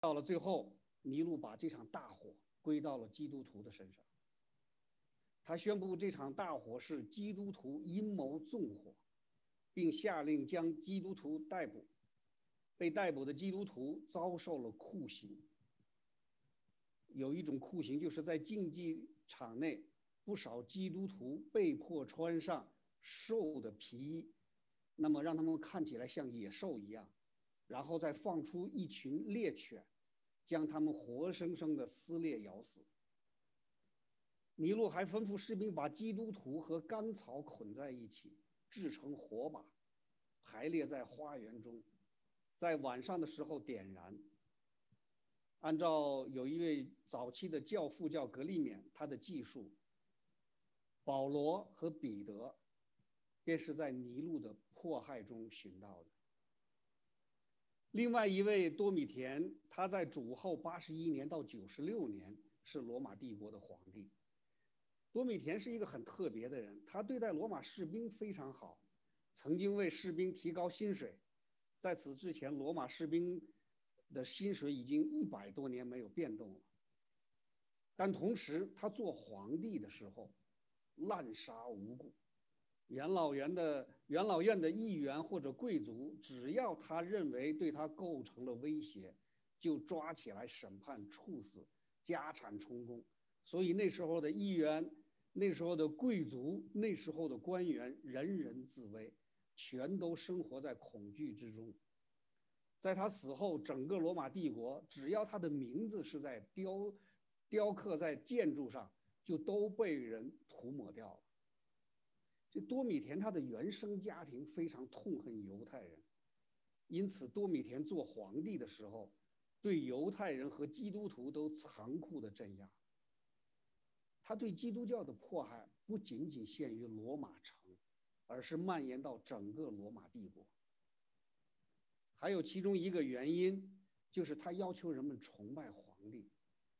到了最后，尼禄把这场大火归到了基督徒的身上。他宣布这场大火是基督徒阴谋纵火，并下令将基督徒逮捕。被逮捕的基督徒遭受了酷刑。有一种酷刑，就是在竞技场内，不少基督徒被迫穿上兽的皮衣，那么让他们看起来像野兽一样，然后再放出一群猎犬，将他们活生生的撕裂咬死。尼禄还吩咐士兵把基督徒和干草捆在一起，制成火把，排列在花园中，在晚上的时候点燃。按照有一位早期的教父叫格利勉，他的记述，保罗和彼得，便是在尼禄的迫害中寻到的。另外一位多米田，他在主后八十一年到九十六年是罗马帝国的皇帝。多米田是一个很特别的人，他对待罗马士兵非常好，曾经为士兵提高薪水。在此之前，罗马士兵的薪水已经一百多年没有变动了。但同时，他做皇帝的时候，滥杀无辜。元老院的元老院的议员或者贵族，只要他认为对他构成了威胁，就抓起来审判处死，家产充公。所以那时候的议员、那时候的贵族、那时候的官员，人人自危，全都生活在恐惧之中。在他死后，整个罗马帝国，只要他的名字是在雕雕刻在建筑上，就都被人涂抹掉了。这多米田他的原生家庭非常痛恨犹太人，因此多米田做皇帝的时候，对犹太人和基督徒都残酷的镇压。他对基督教的迫害不仅仅限于罗马城，而是蔓延到整个罗马帝国。还有其中一个原因，就是他要求人们崇拜皇帝，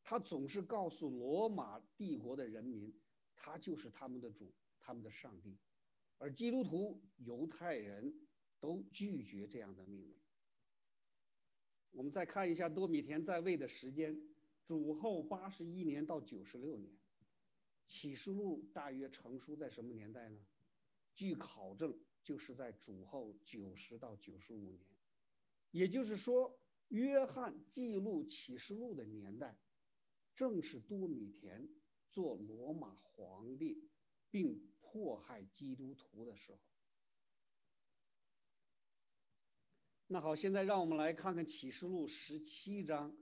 他总是告诉罗马帝国的人民，他就是他们的主，他们的上帝，而基督徒、犹太人都拒绝这样的命令。我们再看一下多米田在位的时间，主后八十一年到九十六年。启示录大约成书在什么年代呢？据考证，就是在主后九十到九十五年，也就是说，约翰记录启示录的年代，正是多米田做罗马皇帝并迫害基督徒的时候。那好，现在让我们来看看启示录十七章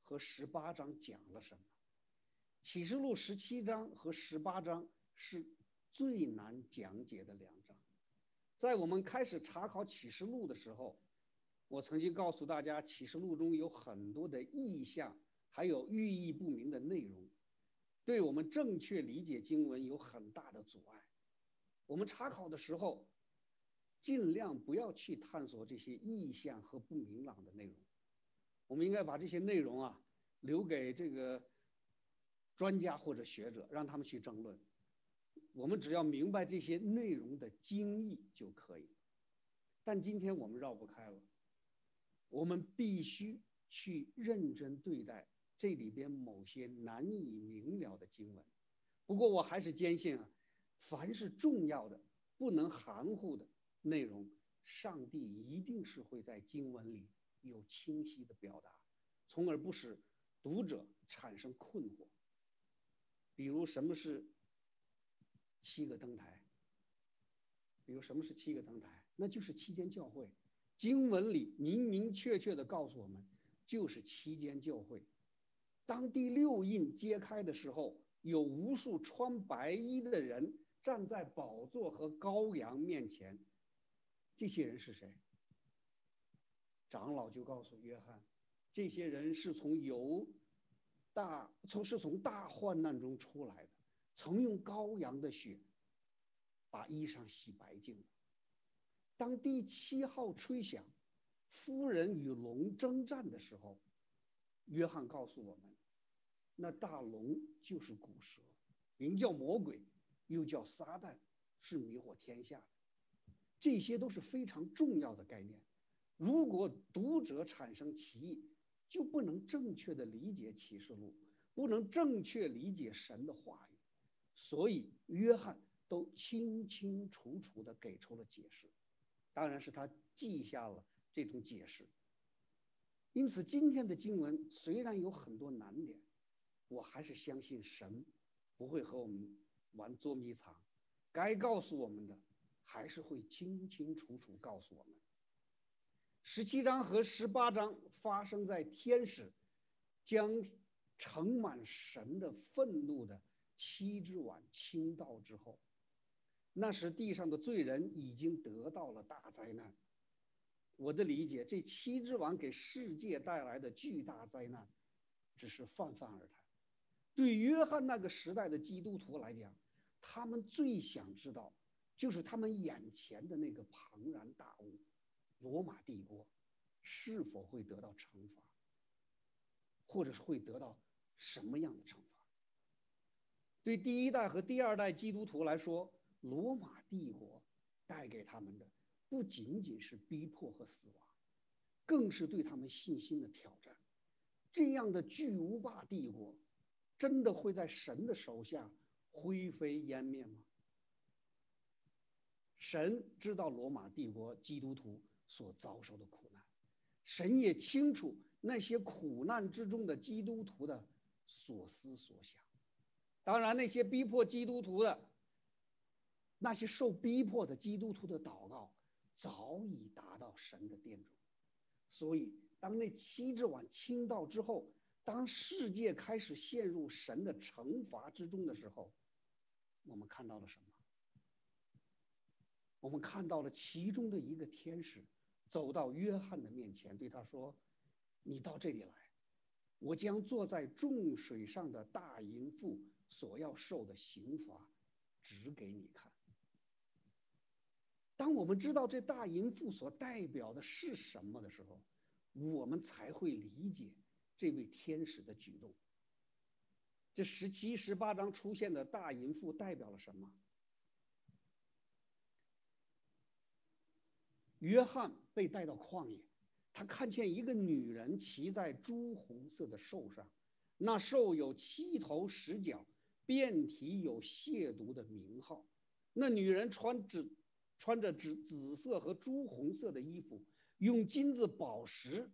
和十八章讲了什么。启示录十七章和十八章是最难讲解的两章。在我们开始查考启示录的时候，我曾经告诉大家，启示录中有很多的意象，还有寓意不明的内容，对我们正确理解经文有很大的阻碍。我们查考的时候，尽量不要去探索这些意象和不明朗的内容。我们应该把这些内容啊留给这个。专家或者学者，让他们去争论。我们只要明白这些内容的精义就可以。但今天我们绕不开了，我们必须去认真对待这里边某些难以明了的经文。不过我还是坚信啊，凡是重要的、不能含糊的内容，上帝一定是会在经文里有清晰的表达，从而不使读者产生困惑。比如什么是七个灯台？比如什么是七个灯台？那就是七间教会。经文里明明确确的告诉我们，就是七间教会。当第六印揭开的时候，有无数穿白衣的人站在宝座和羔羊面前。这些人是谁？长老就告诉约翰，这些人是从犹。大从是从大患难中出来的，曾用羔羊的血把衣裳洗白净。当第七号吹响，夫人与龙征战的时候，约翰告诉我们，那大龙就是古蛇，名叫魔鬼，又叫撒旦，是迷惑天下的。这些都是非常重要的概念。如果读者产生歧义，就不能正确的理解启示录，不能正确理解神的话语，所以约翰都清清楚楚的给出了解释，当然是他记下了这种解释。因此，今天的经文虽然有很多难点，我还是相信神不会和我们玩捉迷藏，该告诉我们的还是会清清楚楚告诉我们。十七章和十八章发生在天使将盛满神的愤怒的七只碗倾倒之后，那时地上的罪人已经得到了大灾难。我的理解，这七只碗给世界带来的巨大灾难，只是泛泛而谈。对约翰那个时代的基督徒来讲，他们最想知道，就是他们眼前的那个庞然大物——罗马帝国，是否会得到惩罚，或者是会得到什么样的惩罚？对第一代和第二代基督徒来说，罗马帝国带给他们的。不仅仅是逼迫和死亡，更是对他们信心的挑战。这样的巨无霸帝国，真的会在神的手下灰飞烟灭吗？神知道罗马帝国基督徒所遭受的苦难，神也清楚那些苦难之中的基督徒的所思所想。当然，那些逼迫基督徒的、那些受逼迫的基督徒的祷告。早已达到神的殿中，所以当那七只碗倾倒之后，当世界开始陷入神的惩罚之中的时候，我们看到了什么？我们看到了其中的一个天使走到约翰的面前，对他说：“你到这里来，我将坐在众水上的大淫妇所要受的刑罚，指给你看。”当我们知道这大淫妇所代表的是什么的时候，我们才会理解这位天使的举动。这十七、十八章出现的大淫妇代表了什么？约翰被带到旷野，他看见一个女人骑在朱红色的兽上，那兽有七头十角，遍体有亵渎的名号。那女人穿着。穿着紫紫色和朱红色的衣服，用金子、宝石、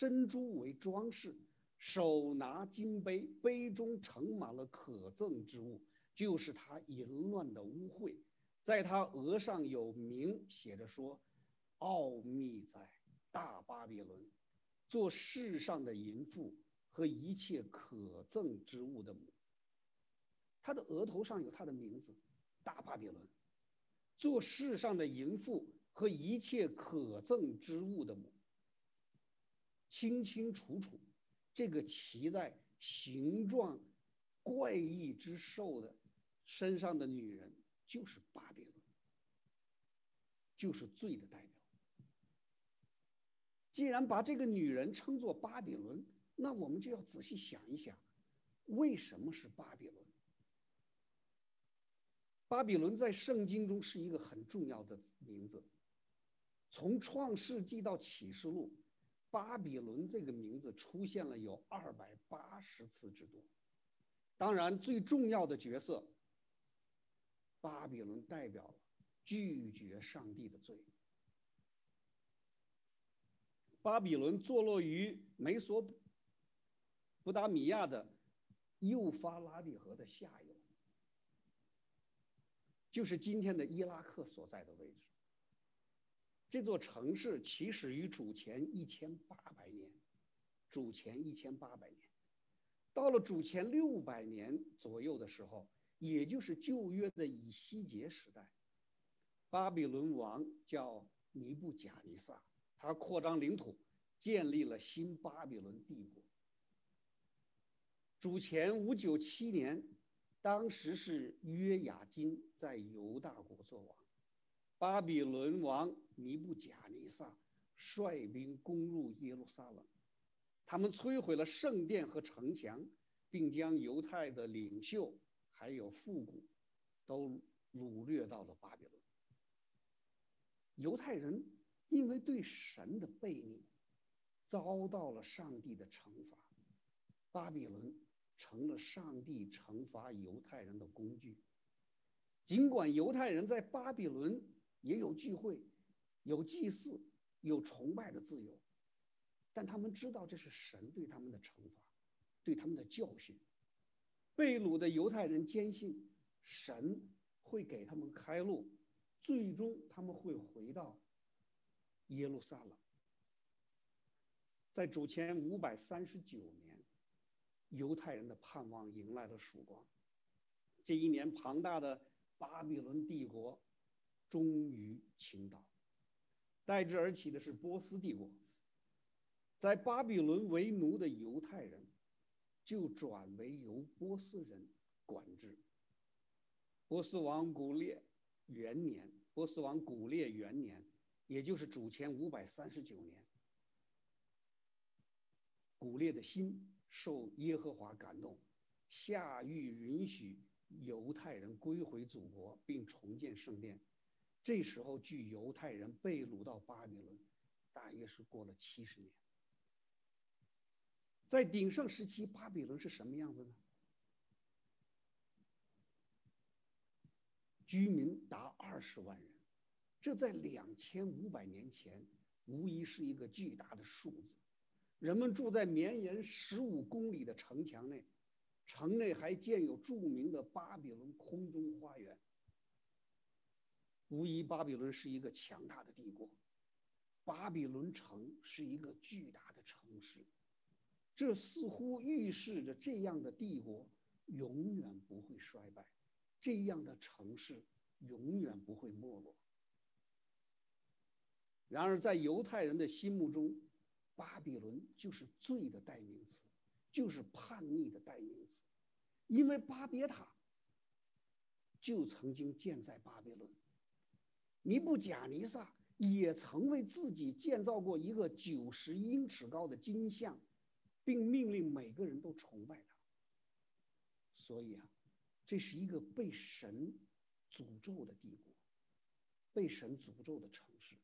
珍珠为装饰，手拿金杯，杯中盛满了可憎之物，就是他淫乱的污秽。在他额上有名写着说：“奥秘在大巴比伦，做世上的淫妇和一切可憎之物的母。”他的额头上有他的名字，大巴比伦。做世上的淫妇和一切可憎之物的母，清清楚楚，这个骑在形状怪异之兽的身上的女人就是巴比伦，就是罪的代表。既然把这个女人称作巴比伦，那我们就要仔细想一想，为什么是巴比伦？巴比伦在圣经中是一个很重要的名字。从创世纪到启示录，巴比伦这个名字出现了有二百八十次之多。当然，最重要的角色，巴比伦代表了拒绝上帝的罪。巴比伦坐落于美索不达米亚的幼发拉底河的下游。就是今天的伊拉克所在的位置。这座城市起始于主前一千八百年，主前一千八百年，到了主前六百年左右的时候，也就是旧约的以西结时代，巴比伦王叫尼布贾尼撒，他扩张领土，建立了新巴比伦帝国。主前五九七年。当时是约雅金在犹大国作王，巴比伦王尼布贾尼撒率兵攻入耶路撒冷，他们摧毁了圣殿和城墙，并将犹太的领袖还有富古都掳掠到了巴比伦。犹太人因为对神的背逆，遭到了上帝的惩罚，巴比伦成了上帝惩罚犹太人的工具。尽管犹太人在巴比伦也有聚会、有祭祀、有崇拜的自由，但他们知道这是神对他们的惩罚，对他们的教训。被掳的犹太人坚信神会给他们开路，最终他们会回到耶路撒冷。在主前五百三十九年，犹太人的盼望迎来了曙光。这一年，庞大的巴比伦帝国终于倾倒，代之而起的是波斯帝国。在巴比伦为奴的犹太人，就转为由波斯人管制。波斯王古列元年，波斯王古列元年，也就是主前五百三十九年。古列的心受耶和华感动，下谕允许犹太人归回祖国，并重建圣殿。这时候，距犹太人被掳到巴比伦，大约是过了七十年。在鼎盛时期，巴比伦是什么样子呢？居民达二十万人，这在两千五百年前无疑是一个巨大的数字。人们住在绵延十五公里的城墙内，城内还建有著名的巴比伦空中花园。无疑，巴比伦是一个强大的帝国，巴比伦城是一个巨大的城市，这似乎预示着这样的帝国永远不会衰败，这样的城市永远不会没落。然而，在犹太人的心目中，巴比伦就是罪的代名词，就是叛逆的代名词，因为巴别塔就曾经建在巴比伦，尼布贾尼撒也曾为自己建造过一个九十英尺高的金像，并命令每个人都崇拜他。所以啊，这是一个被神诅咒的帝国，被神诅咒的城市。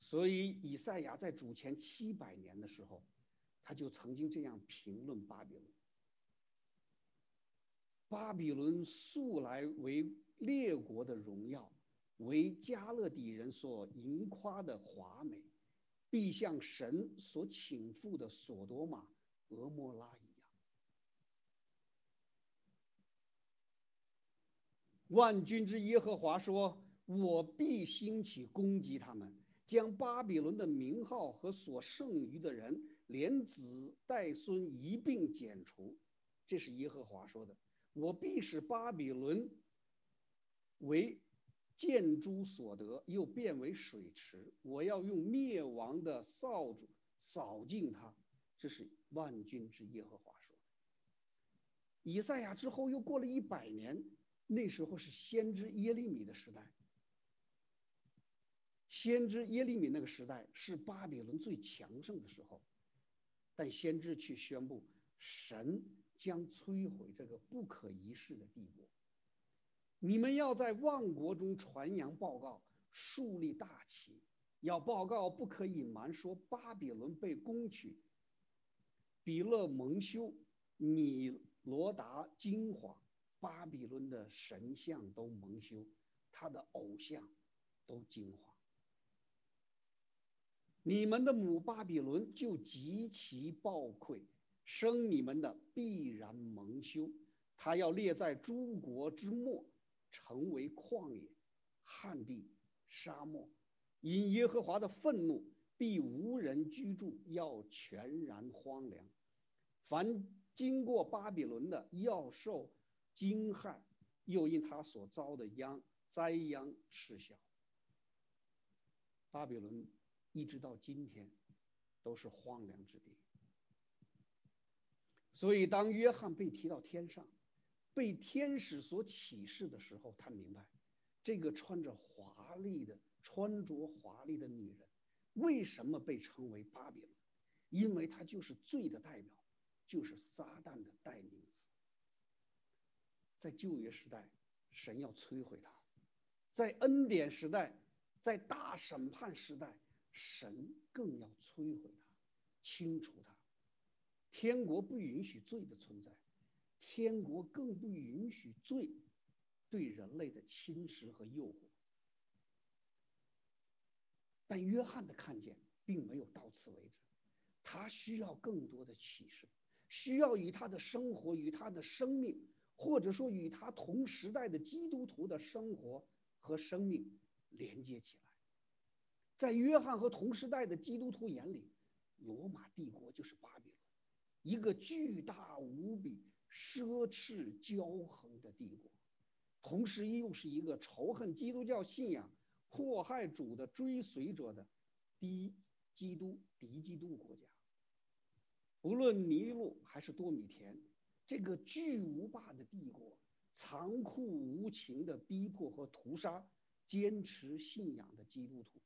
所以，以赛亚在主前七百年的时候，他就曾经这样评论巴比伦：巴比伦素来为列国的荣耀，为加勒底人所盈夸的华美，必像神所倾覆的索多玛、俄摩拉一样。万军之耶和华说：“我必兴起攻击他们。”将巴比伦的名号和所剩余的人，连子带孙一并剪除，这是耶和华说的。我必使巴比伦为建筑所得，又变为水池。我要用灭亡的扫帚扫尽它，这是万军之耶和华说的。以赛亚之后又过了一百年，那时候是先知耶利米的时代。先知耶利米那个时代是巴比伦最强盛的时候，但先知去宣布，神将摧毁这个不可一世的帝国。你们要在万国中传扬报告，树立大旗，要报告不可隐瞒，说巴比伦被攻取，比勒蒙羞，米罗达惊慌，巴比伦的神像都蒙羞，他的偶像都惊慌。你们的母巴比伦就极其暴愧，生你们的必然蒙羞，他要列在诸国之末，成为旷野、旱地、沙漠，因耶和华的愤怒必无人居住，要全然荒凉。凡经过巴比伦的，要受惊骇，又因他所遭的殃灾殃嗤笑。巴比伦。一直到今天，都是荒凉之地。所以，当约翰被提到天上，被天使所启示的时候，他明白，这个穿着华丽的、穿着华丽的女人，为什么被称为巴比伦？因为她就是罪的代表，就是撒旦的代名词。在旧约时代，神要摧毁她；在恩典时代，在大审判时代。神更要摧毁它，清除它。天国不允许罪的存在，天国更不允许罪对人类的侵蚀和诱惑。但约翰的看见并没有到此为止，他需要更多的启示，需要与他的生活、与他的生命，或者说与他同时代的基督徒的生活和生命连接起来。在约翰和同时代的基督徒眼里，罗马帝国就是巴比伦，一个巨大无比、奢侈骄横的帝国，同时又是一个仇恨基督教信仰。迫害主的追随者的第一基督敌基督国家，不论尼禄还是多米田，这个巨无霸的帝国，残酷无情的逼迫和屠杀坚持信仰的基督徒。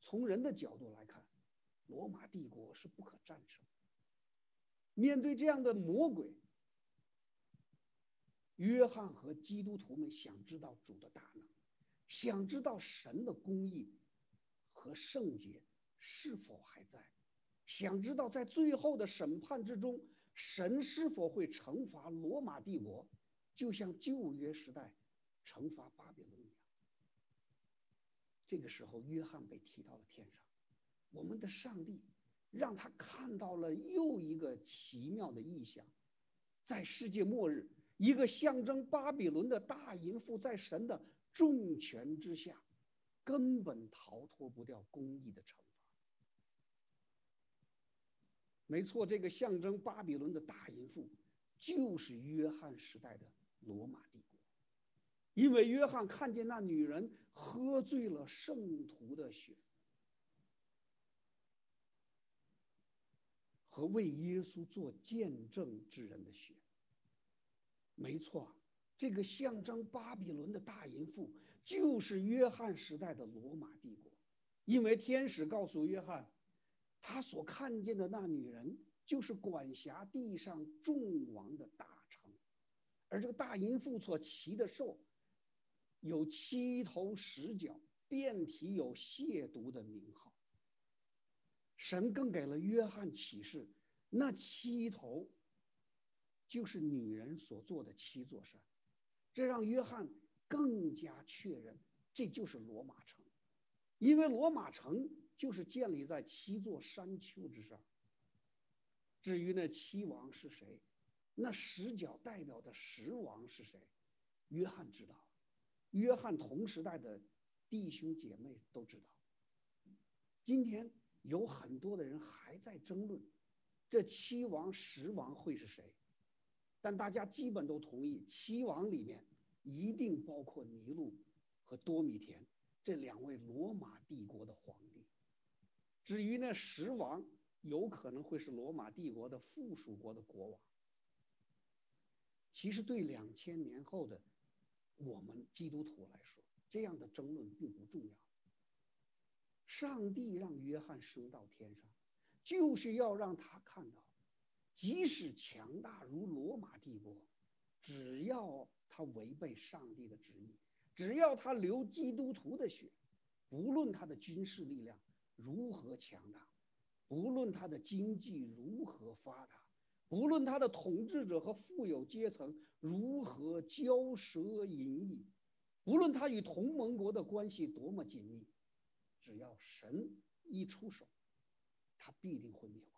从人的角度来看，罗马帝国是不可战胜。面对这样的魔鬼，约翰和基督徒们想知道主的大能。想知道神的公义和圣洁是否还在？想知道在最后的审判之中，神是否会惩罚罗马帝国，就像旧约时代惩罚巴比伦一样？这个时候，约翰被提到了天上，我们的上帝让他看到了又一个奇妙的异象，在世界末日，一个象征巴比伦的大淫妇在神的。重权之下，根本逃脱不掉公义的惩罚。没错，这个象征巴比伦的大淫妇，就是约翰时代的罗马帝国。因为约翰看见那女人喝醉了圣徒的血，和为耶稣做见证之人的血。没错。这个象征巴比伦的大淫妇，就是约翰时代的罗马帝国，因为天使告诉约翰，他所看见的那女人就是管辖地上众王的大臣，而这个大淫妇所骑的兽，有七头十角，遍体有亵渎的名号。神更给了约翰启示，那七头，就是女人所做的七座山。这让约翰更加确认，这就是罗马城，因为罗马城就是建立在七座山丘之上。至于那七王是谁，那十角代表的十王是谁，约翰知道，约翰同时代的弟兄姐妹都知道。今天有很多的人还在争论，这七王十王会是谁？但大家基本都同意，七王里面一定包括尼禄和多米田这两位罗马帝国的皇帝。至于那十王，有可能会是罗马帝国的附属国的国王。其实对两千年后的我们基督徒来说，这样的争论并不重要。上帝让约翰升到天上，就是要让他看到。即使强大如罗马帝国，只要他违背上帝的旨意，只要他流基督徒的血，不论他的军事力量如何强大，不论他的经济如何发达，不论他的统治者和富有阶层如何骄奢淫逸，不论他与同盟国的关系多么紧密，只要神一出手，他必定会灭亡。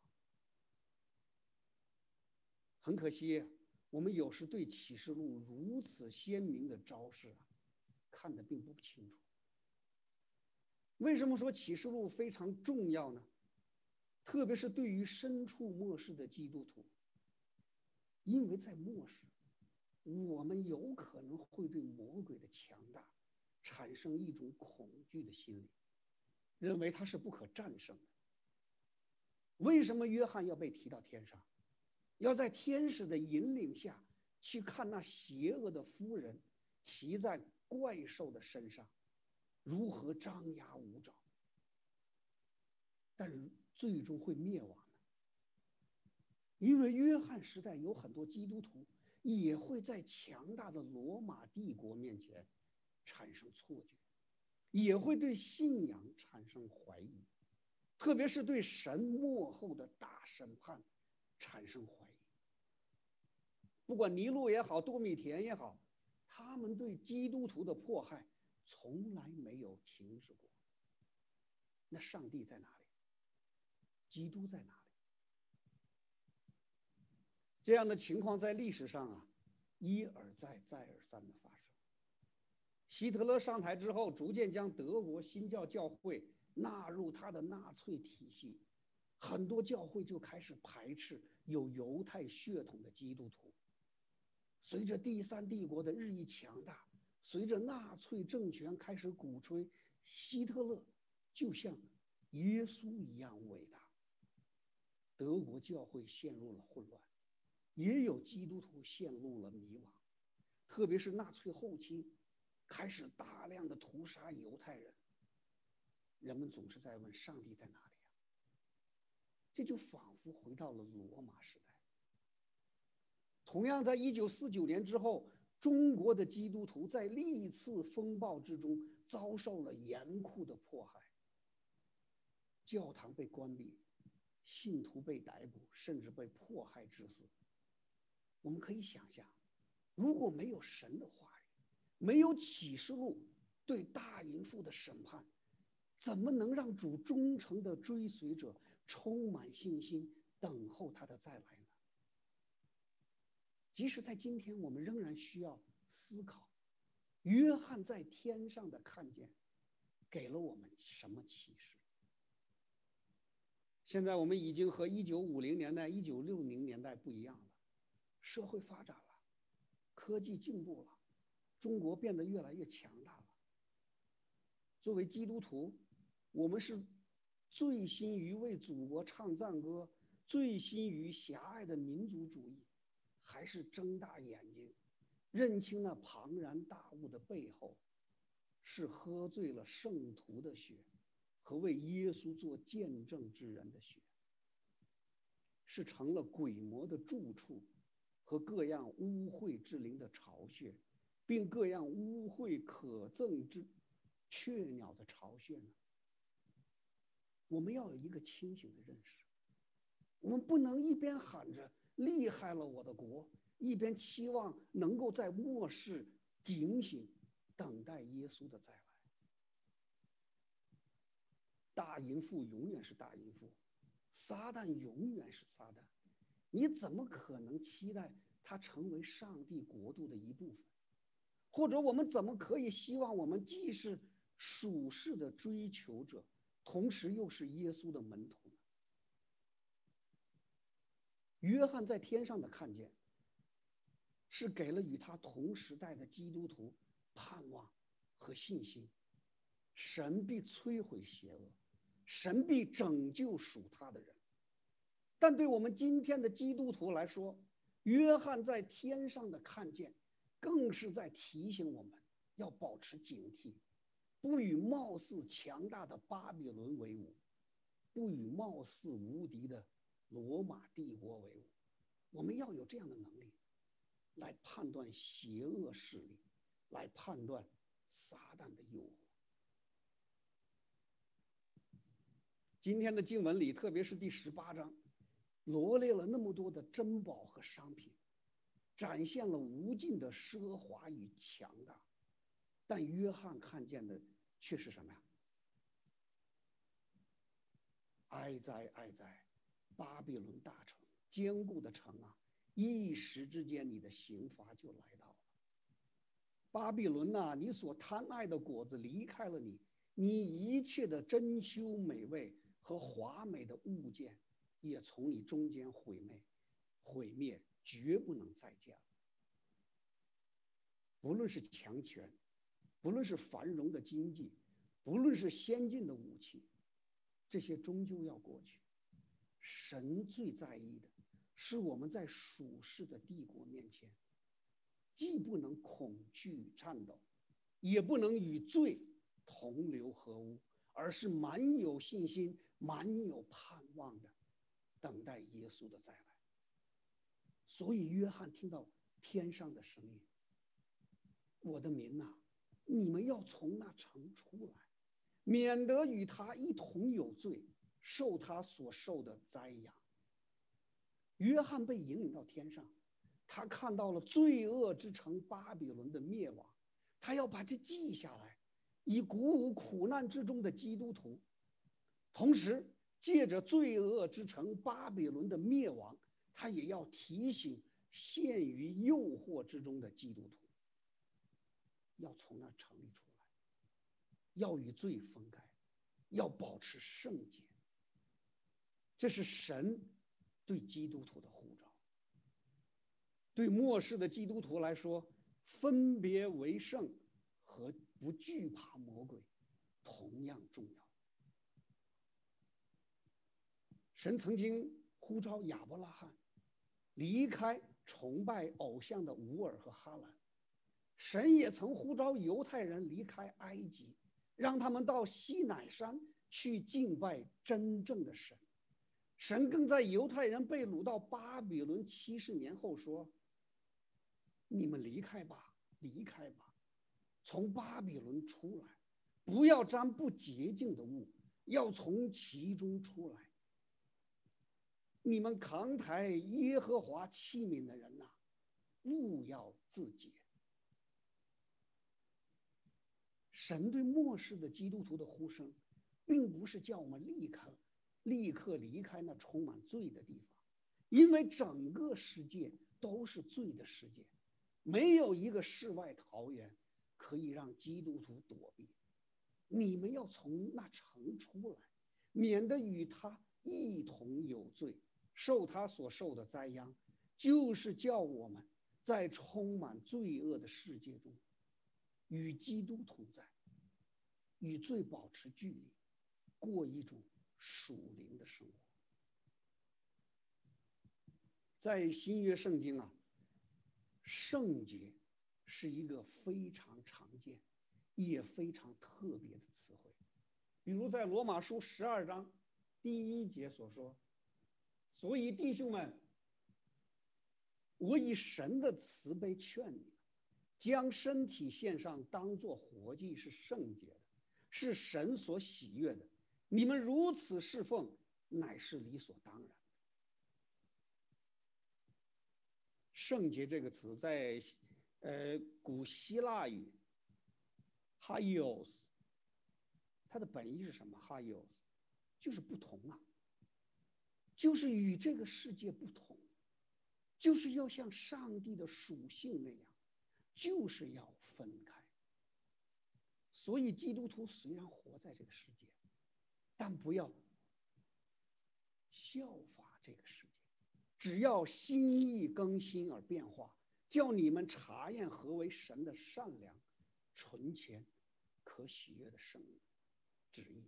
很可惜，我们有时对启示录如此鲜明的招式啊，看得并不清楚。为什么说启示录非常重要呢？特别是对于身处末世的基督徒，因为在末世，我们有可能会对魔鬼的强大产生一种恐惧的心理，认为他是不可战胜的。为什么约翰要被提到天上？要在天使的引领下去看那邪恶的夫人骑在怪兽的身上，如何张牙舞爪，但是最终会灭亡的。因为约翰时代有很多基督徒也会在强大的罗马帝国面前产生错觉，也会对信仰产生怀疑，特别是对神幕后的大审判产生怀疑。不管尼禄也好，多米田也好，他们对基督徒的迫害从来没有停止过。那上帝在哪里？基督在哪里？这样的情况在历史上啊，一而再、再而三的发生。希特勒上台之后，逐渐将德国新教教会纳入他的纳粹体系，很多教会就开始排斥有犹太血统的基督徒。随着第三帝国的日益强大，随着纳粹政权开始鼓吹希特勒就像耶稣一样伟大，德国教会陷入了混乱，也有基督徒陷入了迷惘，特别是纳粹后期。开始大量的屠杀犹太人。人们总是在问上帝在哪里呀？这就仿佛回到了罗马时代。同样，在一九四九年之后，中国的基督徒在历次风暴之中遭受了严酷的迫害。教堂被关闭，信徒被逮捕，甚至被迫害致死。我们可以想象，如果没有神的话语。没有启示录对大淫妇的审判，怎么能让主忠诚的追随者充满信心，等候他的再来？即使在今天，我们仍然需要思考，约翰在天上的看见，给了我们什么启示？现在我们已经和一九五零年代、一九六零年代不一样了，社会发展了，科技进步了。中国变得越来越强大了。作为基督徒，我们是醉心于为祖国唱赞歌，醉心于狭隘的民族主义，还是睁大眼睛，认清那庞然大物的背后，是喝醉了圣徒的血，和为耶稣做见证之人的血，是成了鬼魔的住处，和各样污秽之灵的巢穴。并各样污秽可憎之雀鸟的巢穴呢？我们要有一个清醒的认识，我们不能一边喊着厉害了我的国，一边期望能够在末世警醒，等待耶稣的再来。大淫妇永远是大淫妇，撒旦永远是撒旦，你怎么可能期待他成为上帝国度的一部分？或者我们怎么可以希望我们既是属世的追求者，同时又是耶稣的门徒呢？约翰在天上的看见，是给了与他同时代的基督徒盼望和信心。神必摧毁邪恶，神必拯救属他的人。但对我们今天的基督徒来说，约翰在天上的看见。更是在提醒我们要保持警惕，不与貌似强大的巴比伦为伍，不与貌似无敌的罗马帝国为伍。我们要有这样的能力，来判断邪恶势力，来判断撒旦的诱惑。今天的经文里，特别是第十八章，罗列了那么多的珍宝和商品。展现了无尽的奢华与强大，但约翰看见的却是什么呀？哀哉哀哉，巴比伦大城，坚固的城啊！一时之间，你的刑罚就来到了。巴比伦呐，你所贪爱的果子离开了你，你一切的珍馐美味和华美的物件，也从你中间毁灭，毁灭。绝不能再见了。不论是强权，不论是繁荣的经济，不论是先进的武器，这些终究要过去。神最在意的，是我们在属世的帝国面前，既不能恐惧颤抖，也不能与罪同流合污，而是满有信心、满有盼望的，等待耶稣的再来。所以，约翰听到天上的声音：“我的民呐，你们要从那城出来，免得与他一同有罪，受他所受的灾殃。约翰被引领到天上，他看到了罪恶之城巴比伦的灭亡，他要把这记下来，以鼓舞苦难之中的基督徒，同时借着罪恶之城巴比伦的灭亡，他也要提醒陷于诱惑之中的基督徒，要从那城里出来，要与罪分开，要保持圣洁。这是神。对基督徒的呼召，对末世的基督徒来说，分别为圣和不惧怕魔鬼同样重要。神曾经呼召亚伯拉罕离开崇拜偶像的乌尔和哈兰，神也曾呼召犹太人离开埃及，让他们到西乃山去敬拜真正的神。神更在犹太人被掳到巴比伦七十年后说：“你们离开吧，离开吧，从巴比伦出来，不要沾不洁净的物，要从其中出来。你们扛抬耶和华器皿的人呐，勿要自洁。”神对末世的基督徒的呼声，并不是叫我们立刻。立刻离开那充满罪的地方，因为整个世界都是罪的世界，没有一个世外桃源可以让基督徒躲避。你们要从那城出来，免得与他一同有罪，受他所受的灾殃，就是叫我们在充满罪恶的世界中，与基督同在，与罪保持距离，过一种。属灵的生活，在新约圣经啊，圣洁是一个非常常见也非常特别的词汇。比如在罗马书十二章第一节所说：“所以弟兄们，我以神的慈悲劝你，将身体献上，当做活祭，是圣洁的，是神所喜悦的。”你们如此侍奉，乃是理所当然。圣洁这个词在，呃，古希腊语，haios，它的本意是什么？haios，就是不同啊，就是与这个世界不同，就是要像上帝的属性那样，就是要分开。所以基督徒虽然活在这个世界。但不要效法这个世界，只要心意更新而变化，叫你们查验何为神的善良、纯洁、可喜悦的圣旨意。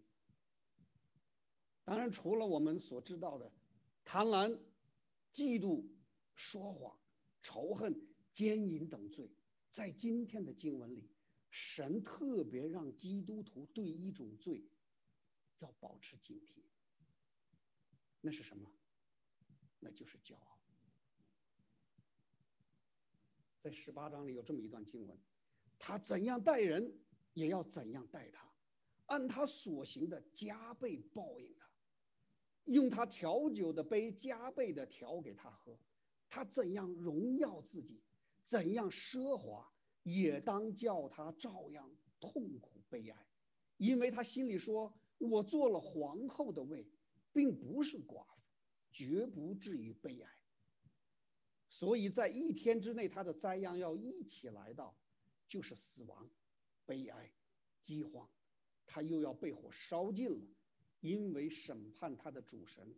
当然，除了我们所知道的贪婪、嫉妒、说谎、仇恨、奸淫等罪，在今天的经文里，神特别让基督徒对一种罪。要保持警惕，那是什么？那就是骄傲。在十八章里有这么一段经文：他怎样待人，也要怎样待他，按他所行的加倍报应他，用他调酒的杯加倍的调给他喝。他怎样荣耀自己，怎样奢华，也当叫他照样痛苦悲哀，因为他心里说。我做了皇后的位，并不是寡妇，绝不至于悲哀。所以在一天之内，他的灾殃要一起来到，就是死亡、悲哀、饥荒，他又要被火烧尽了，因为审判他的主神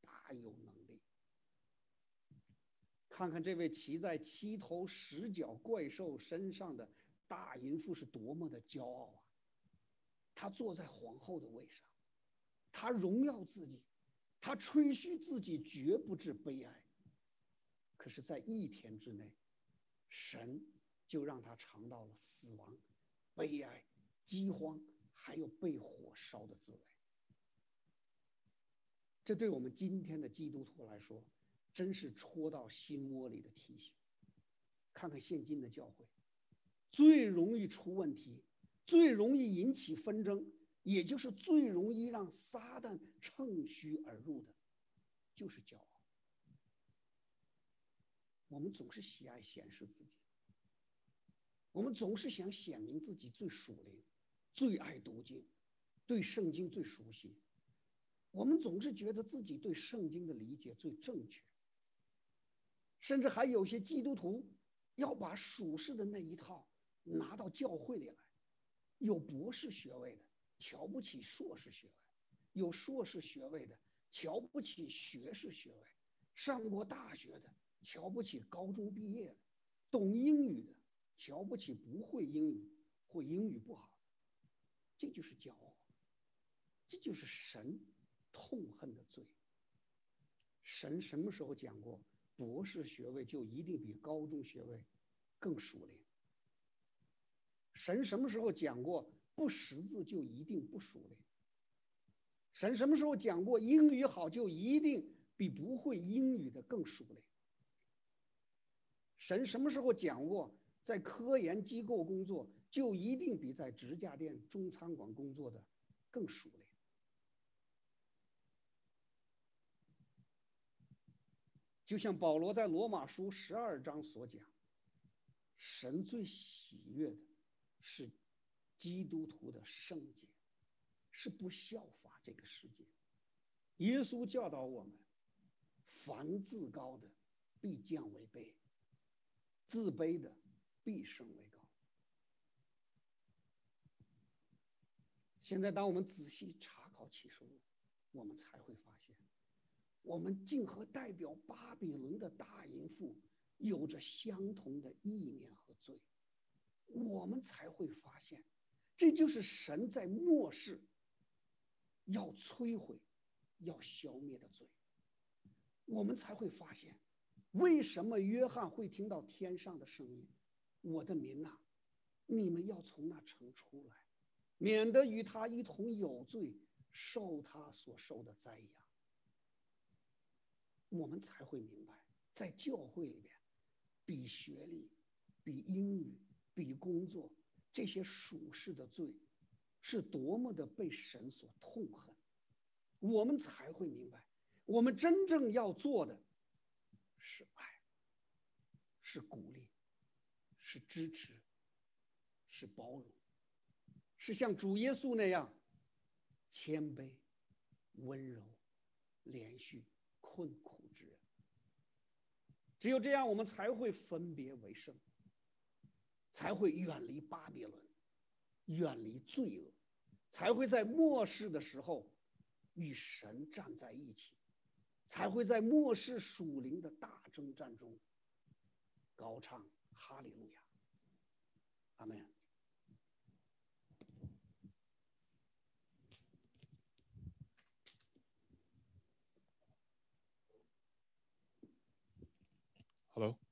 大有能力。看看这位骑在七头十角怪兽身上的大淫妇是多么的骄傲啊！他坐在皇后的位上，他荣耀自己，他吹嘘自己绝不至悲哀。可是，在一天之内，神就让他尝到了死亡、悲哀、饥荒，还有被火烧的滋味。这对我们今天的基督徒来说，真是戳到心窝里的提醒。看看现今的教会，最容易出问题。最容易引起纷争，也就是最容易让撒旦乘虚而入的，就是骄傲。我们总是喜爱显示自己，我们总是想显明自己最属灵，最爱读经，对圣经最熟悉。我们总是觉得自己对圣经的理解最正确，甚至还有些基督徒要把属世的那一套拿到教会里来，有博士学位的瞧不起硕士学位，有硕士学位的瞧不起学士学位，上过大学的瞧不起高中毕业的，懂英语的瞧不起不会英语或英语不好，这就是骄傲，这就是神。痛恨的罪。神什么时候讲过，博士学位就一定比高中学位更熟练？神什么时候讲过，不识字就一定不熟练？神什么时候讲过，英语好就一定比不会英语的更熟练？神什么时候讲过，在科研机构工作就一定比在指甲店、中餐馆工作的更熟练？就像保罗在罗马书十二章所讲，神最喜悦的是基督徒的圣洁，是不效法这个世界。耶稣教导我们：凡自高的必降为卑，自卑的必升为高。现在，当我们仔细查考启示录，我们才会发现。我们竟和代表巴比伦的大淫妇有着相同的意念和罪，我们才会发现，这就是神在末世要摧毁、要消灭的罪。我们才会发现，为什么约翰会听到天上的声音：“我的民呐，你们要从那城出来，免得与他一同有罪，受他所受的灾殃。”我们才会明白，在教会里边，比学历、比英语、比工作这些属世的罪，是多么的被神所痛恨。我们才会明白，我们真正要做的，是爱，是鼓励，是支持，是包容，是像主耶稣那样谦卑、温柔、连续、困苦之人。只有这样，我们才会分别为圣，才会远离巴比伦，远离罪恶，才会在末世的时候与神站在一起，才会在末世属灵的大征战中高唱哈利路亚，阿门。Hello。